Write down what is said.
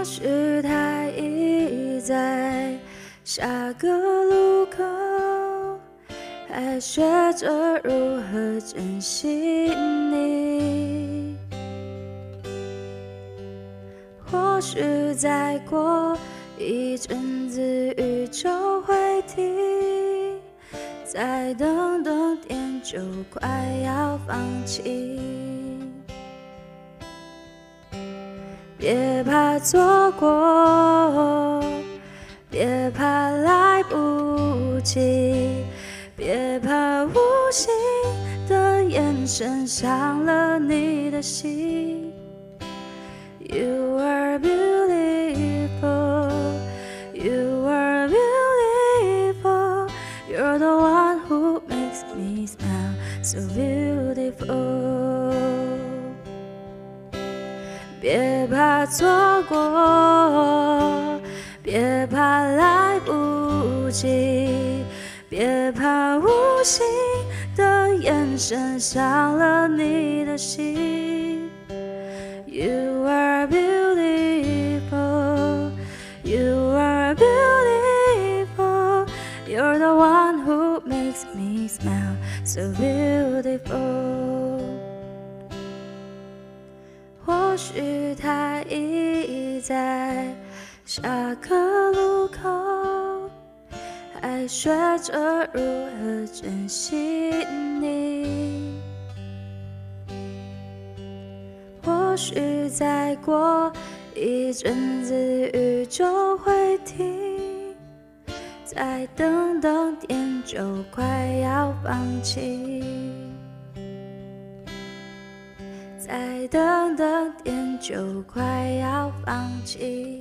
或许他已在下个路口，还学着如何珍惜你。或许再过一阵子，雨就会停。再等等天，就快要放晴。别怕错过，别怕来不及，别怕无心的眼神伤了你的心。You are beautiful, you are beautiful, you're the one who makes me smile so beautiful. 别怕错过，别怕来不及，别怕无心的眼神伤了你的心。You are beautiful, you are beautiful, you're the one who makes me smile so beautiful. 或许他已在下个路口，还学着如何珍惜你。或许再过一阵子，雨就会停。再等等天，就快要放晴。再等等点，就快要放弃。